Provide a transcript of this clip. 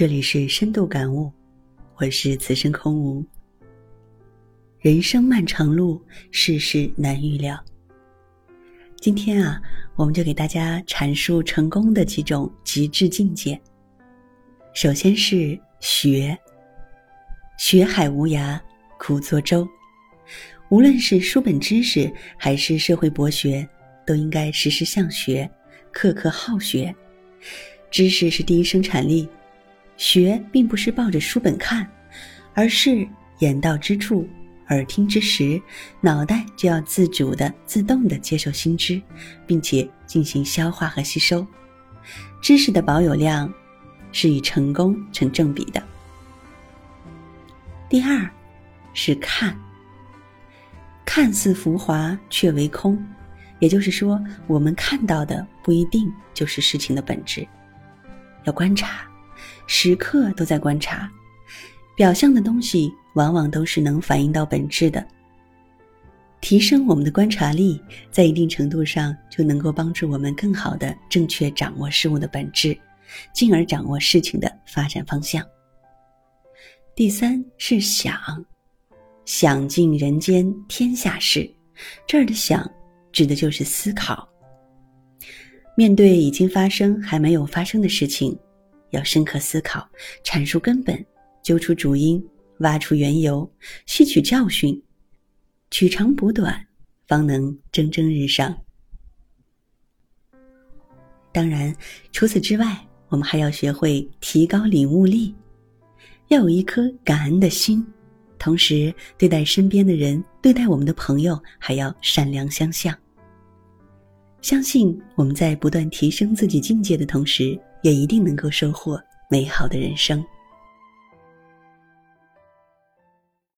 这里是深度感悟，我是此生空无。人生漫长路，世事难预料。今天啊，我们就给大家阐述成功的几种极致境界。首先是学，学海无涯苦作舟。无论是书本知识还是社会博学，都应该时时向学，刻刻好学。知识是第一生产力。学并不是抱着书本看，而是眼到之处，耳听之时，脑袋就要自主的、自动的接受新知，并且进行消化和吸收。知识的保有量是与成功成正比的。第二，是看。看似浮华，却为空，也就是说，我们看到的不一定就是事情的本质。要观察。时刻都在观察，表象的东西往往都是能反映到本质的。提升我们的观察力，在一定程度上就能够帮助我们更好的正确掌握事物的本质，进而掌握事情的发展方向。第三是想，想尽人间天下事，这儿的想指的就是思考。面对已经发生还没有发生的事情。要深刻思考，阐述根本，揪出主因，挖出缘由，吸取教训，取长补短，方能蒸蒸日上。当然，除此之外，我们还要学会提高领悟力，要有一颗感恩的心，同时对待身边的人，对待我们的朋友，还要善良相向。相信我们在不断提升自己境界的同时。也一定能够收获美好的人生。